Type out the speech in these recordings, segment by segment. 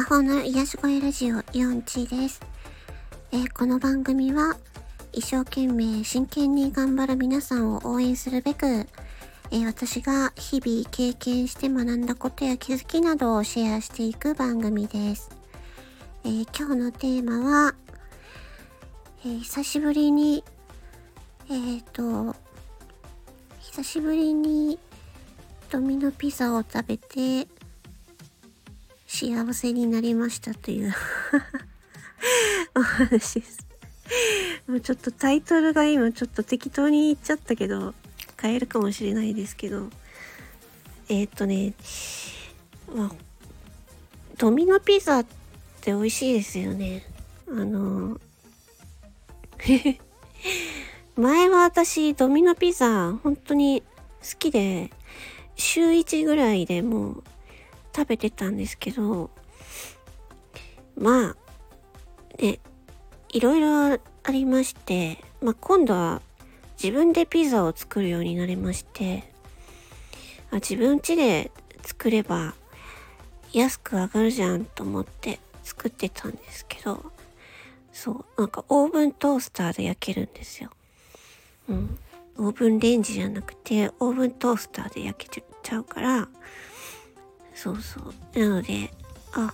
魔法の癒し声ラジオ4チです、えー、この番組は一生懸命真剣に頑張る皆さんを応援するべく、えー、私が日々経験して学んだことや気づきなどをシェアしていく番組です。えー、今日のテーマは、え久しぶりに、えっ、と、久しぶりにドミノピザを食べて幸せになりましたという お話です。もうちょっとタイトルが今ちょっと適当に言っちゃったけど、変えるかもしれないですけど、えー、っとね、まあ、ドミノピザって美味しいですよね。あの、前は私ドミノピザ本当に好きで、週1ぐらいでもう食べてたんですけど、まあ、ね、いろいろありまして、まあ今度は自分でピザを作るようになりまして、あ自分家で作れば安く上がるじゃんと思って作ってたんですけど、そう、なんかオーブントースターで焼けるんですよ。うん。オーブンレンジじゃなくて、オーブントースターで焼けちゃうから、そうそう。なので、あ、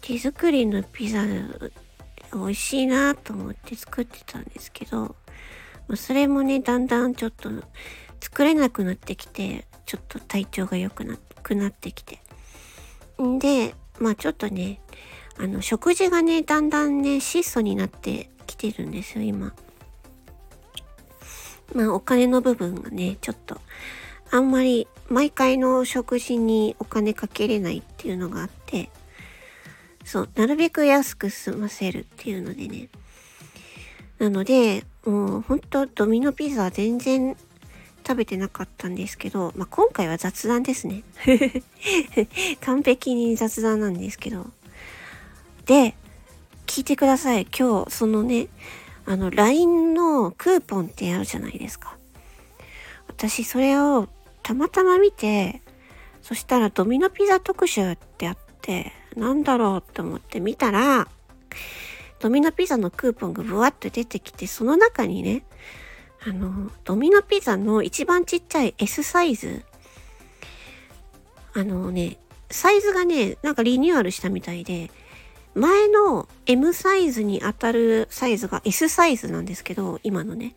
手作りのピザ美味しいなと思って作ってたんですけど、それもね、だんだんちょっと作れなくなってきて、ちょっと体調が良くなくなってきて。んで、まあちょっとね、あの、食事がね、だんだんね、質素になってきてるんですよ、今。まあお金の部分がね、ちょっとあんまり毎回の食事にお金かけれないっていうのがあって、そう、なるべく安く済ませるっていうのでね。なので、もうほんとドミノピザ全然食べてなかったんですけど、まあ、今回は雑談ですね。完璧に雑談なんですけど。で、聞いてください。今日、そのね、あの、LINE のクーポンってあるじゃないですか。私、それをたまたま見て、そしたらドミノピザ特集ってあって、なんだろうって思って見たら、ドミノピザのクーポンがブワッと出てきて、その中にね、あの、ドミノピザの一番ちっちゃい S サイズ、あのね、サイズがね、なんかリニューアルしたみたいで、前の M サイズに当たるサイズが S サイズなんですけど、今のね。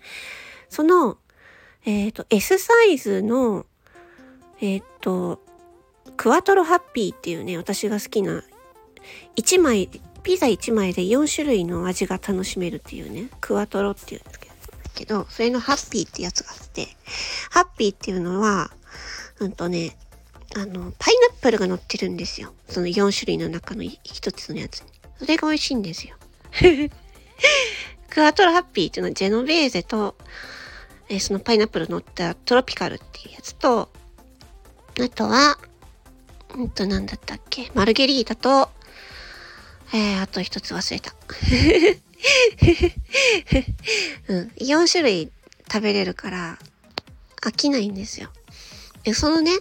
その、えっ、ー、と、S サイズのえー、っと、クワトロハッピーっていうね、私が好きな、1枚、ピザ1枚で4種類の味が楽しめるっていうね、クワトロっていうんですけど、それのハッピーってやつがあって、ハッピーっていうのは、うんとね、あの、パイナップルが乗ってるんですよ。その4種類の中の1つのやつに。それが美味しいんですよ。クワトロハッピーっていうのはジェノベーゼと、えー、そのパイナップル乗ったトロピカルっていうやつと、あとは、うんと、なんだったっけ？マルゲリータと、えー、あと一つ忘れた。うん、4種類食べれるから飽きないんですよ。で、そのね、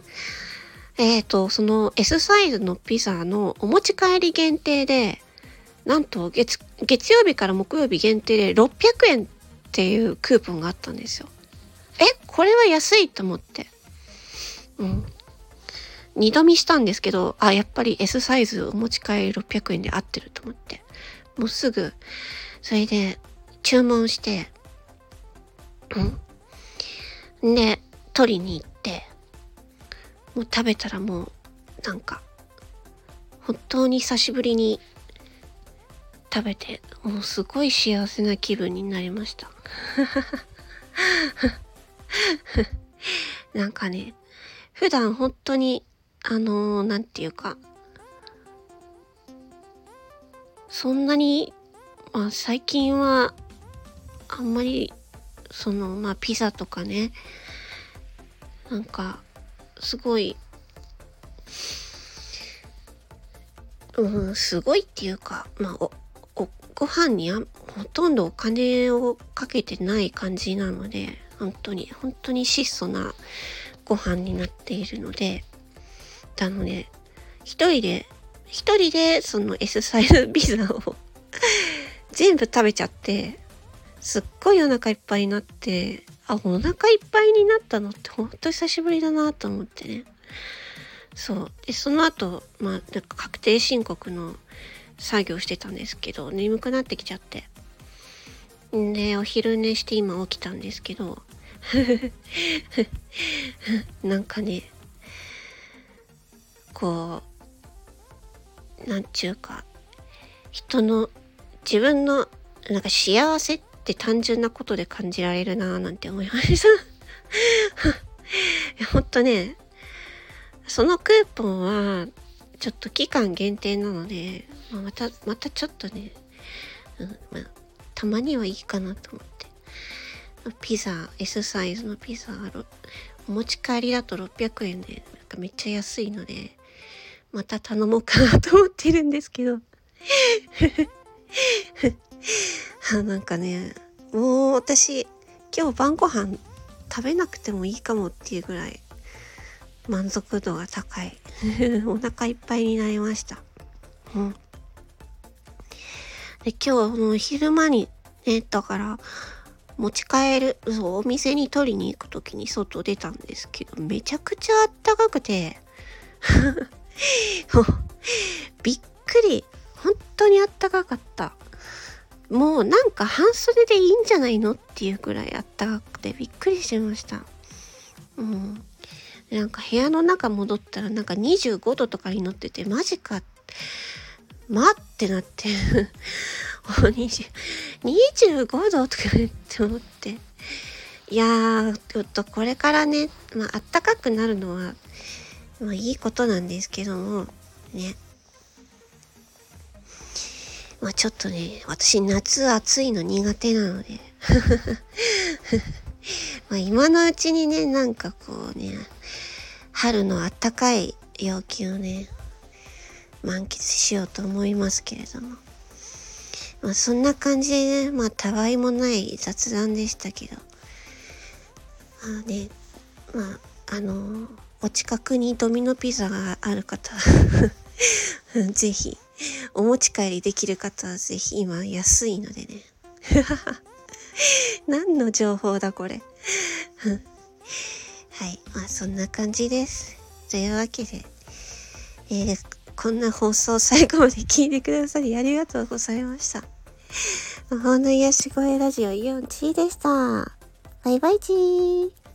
えっ、ー、と、その S サイズのピザのお持ち帰り限定で、なんと月、月曜日から木曜日限定で600円っていうクーポンがあったんですよ。これは安いと思って。うん。二度見したんですけど、あ、やっぱり S サイズお持ち帰り600円で合ってると思って。もうすぐ、それで注文して、うん。で、取りに行って、もう食べたらもう、なんか、本当に久しぶりに食べて、もうすごい幸せな気分になりました。なんかね、普段本当にあのー、なんていうか、そんなに、まあ最近は、あんまり、その、まあピザとかね、なんか、すごい、うん、すごいっていうか、まあ、お、お、ご飯にあほとんどお金をかけてない感じなので、本当に、本当に質素なご飯になっているので、たので、一人で一人でその S サイズピザを 全部食べちゃって、すっごいお腹いっぱいになって、あ、お腹いっぱいになったのってほんと久しぶりだなと思ってね。そう。で、その後、まあ、なんか確定申告の作業してたんですけど、眠くなってきちゃって。んで、お昼寝して今起きたんですけど、なんかね、こう、なんちゅうか、人の、自分の、なんか幸せって単純なことで感じられるなぁなんて思いました。ほんとね、そのクーポンは、ちょっと期間限定なので、ま、また、またちょっとね、うんまあ、たまにはいいかなと思って。ピザ、S サイズのピザ、お持ち帰りだと600円で、なんかめっちゃ安いので、また頼もうかなと思ってるんですけど。あなんかね、もう私、今日晩ご飯食べなくてもいいかもっていうぐらい満足度が高い。お腹いっぱいになりました。うん。で、今日の昼間にね、だから、持ち帰る、そう、お店に取りに行く時に外出たんですけど、めちゃくちゃあったかくて、びっくり。本当にあったかかった。もうなんか半袖でいいんじゃないのっていうくらいあったかくてびっくりしました。うん。なんか部屋の中戻ったらなんか25度とかに乗っててマジか。まってなって25度とか言って思って。いやー、ちょっとこれからね、まあ、あったかくなるのは、まあいいことなんですけども、ね。まあちょっとね、私夏暑いの苦手なので まあ今のうちにね、なんかこうね、春のあったかい陽気をね、満喫しようと思いますけれども。まあそんな感じでね、まあたわいもない雑談でしたけど。まあね、まあ、あのーお近くにドミノピザがある方は ぜひ、お持ち帰りできる方はぜひ今安いのでね。何の情報だこれ はい。まあそんな感じです。というわけで、えー、こんな放送最後まで聞いてくださりありがとうございました。魔法の癒し声ラジオイオンチーでした。バイバイチー。